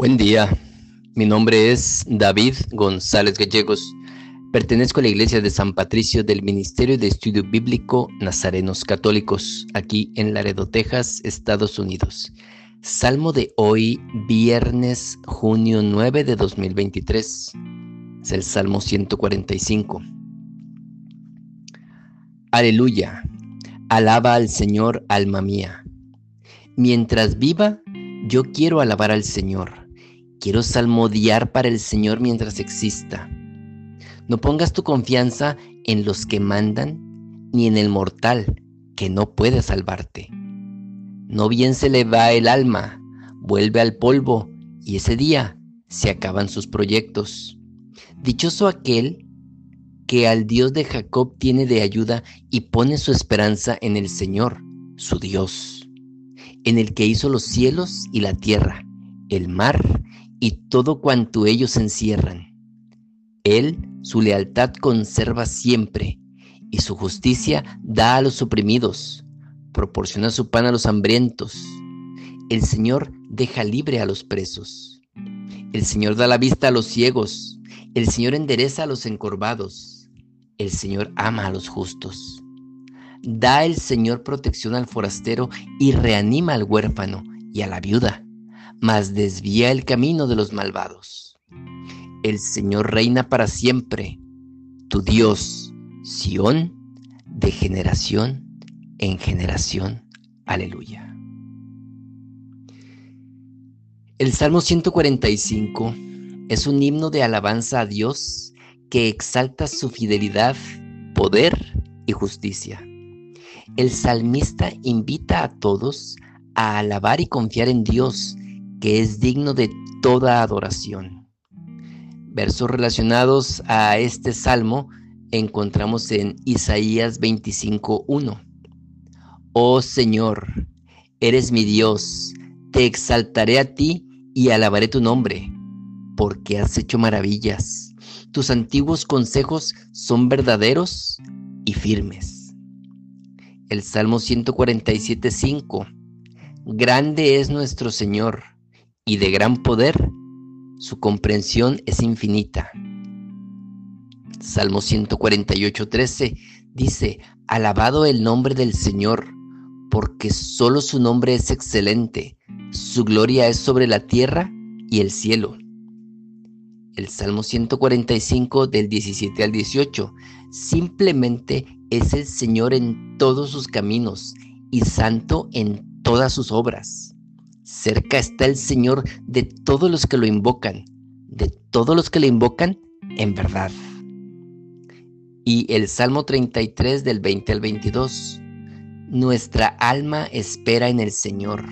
Buen día, mi nombre es David González Gallegos. Pertenezco a la iglesia de San Patricio del Ministerio de Estudio Bíblico Nazarenos Católicos, aquí en Laredo, Texas, Estados Unidos. Salmo de hoy, viernes, junio 9 de 2023. Es el Salmo 145. Aleluya. Alaba al Señor, alma mía. Mientras viva, yo quiero alabar al Señor. Quiero salmodiar para el Señor mientras exista. No pongas tu confianza en los que mandan, ni en el mortal que no puede salvarte. No bien se le va el alma, vuelve al polvo, y ese día se acaban sus proyectos. Dichoso aquel que al Dios de Jacob tiene de ayuda y pone su esperanza en el Señor, su Dios, en el que hizo los cielos y la tierra, el mar y todo cuanto ellos encierran. Él su lealtad conserva siempre y su justicia da a los oprimidos, proporciona su pan a los hambrientos. El Señor deja libre a los presos. El Señor da la vista a los ciegos. El Señor endereza a los encorvados. El Señor ama a los justos. Da el Señor protección al forastero y reanima al huérfano y a la viuda mas desvía el camino de los malvados. El Señor reina para siempre, tu Dios, Sión, de generación en generación. Aleluya. El Salmo 145 es un himno de alabanza a Dios que exalta su fidelidad, poder y justicia. El salmista invita a todos a alabar y confiar en Dios que es digno de toda adoración. Versos relacionados a este salmo encontramos en Isaías 25.1. Oh Señor, eres mi Dios, te exaltaré a ti y alabaré tu nombre, porque has hecho maravillas. Tus antiguos consejos son verdaderos y firmes. El Salmo 147.5. Grande es nuestro Señor y de gran poder, su comprensión es infinita. Salmo 148, 13 dice, Alabado el nombre del Señor, porque solo su nombre es excelente, su gloria es sobre la tierra y el cielo. El Salmo 145 del 17 al 18, simplemente es el Señor en todos sus caminos y santo en todas sus obras. Cerca está el Señor de todos los que lo invocan, de todos los que le invocan en verdad. Y el Salmo 33 del 20 al 22. Nuestra alma espera en el Señor.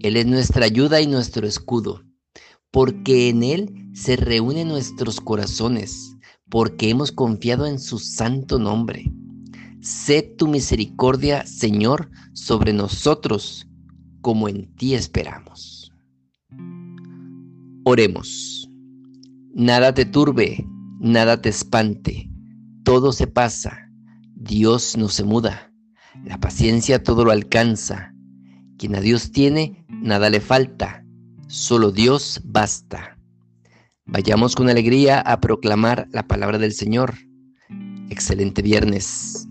Él es nuestra ayuda y nuestro escudo, porque en Él se reúnen nuestros corazones, porque hemos confiado en su santo nombre. Sé tu misericordia, Señor, sobre nosotros como en ti esperamos. Oremos. Nada te turbe, nada te espante, todo se pasa, Dios no se muda, la paciencia todo lo alcanza, quien a Dios tiene, nada le falta, solo Dios basta. Vayamos con alegría a proclamar la palabra del Señor. Excelente viernes.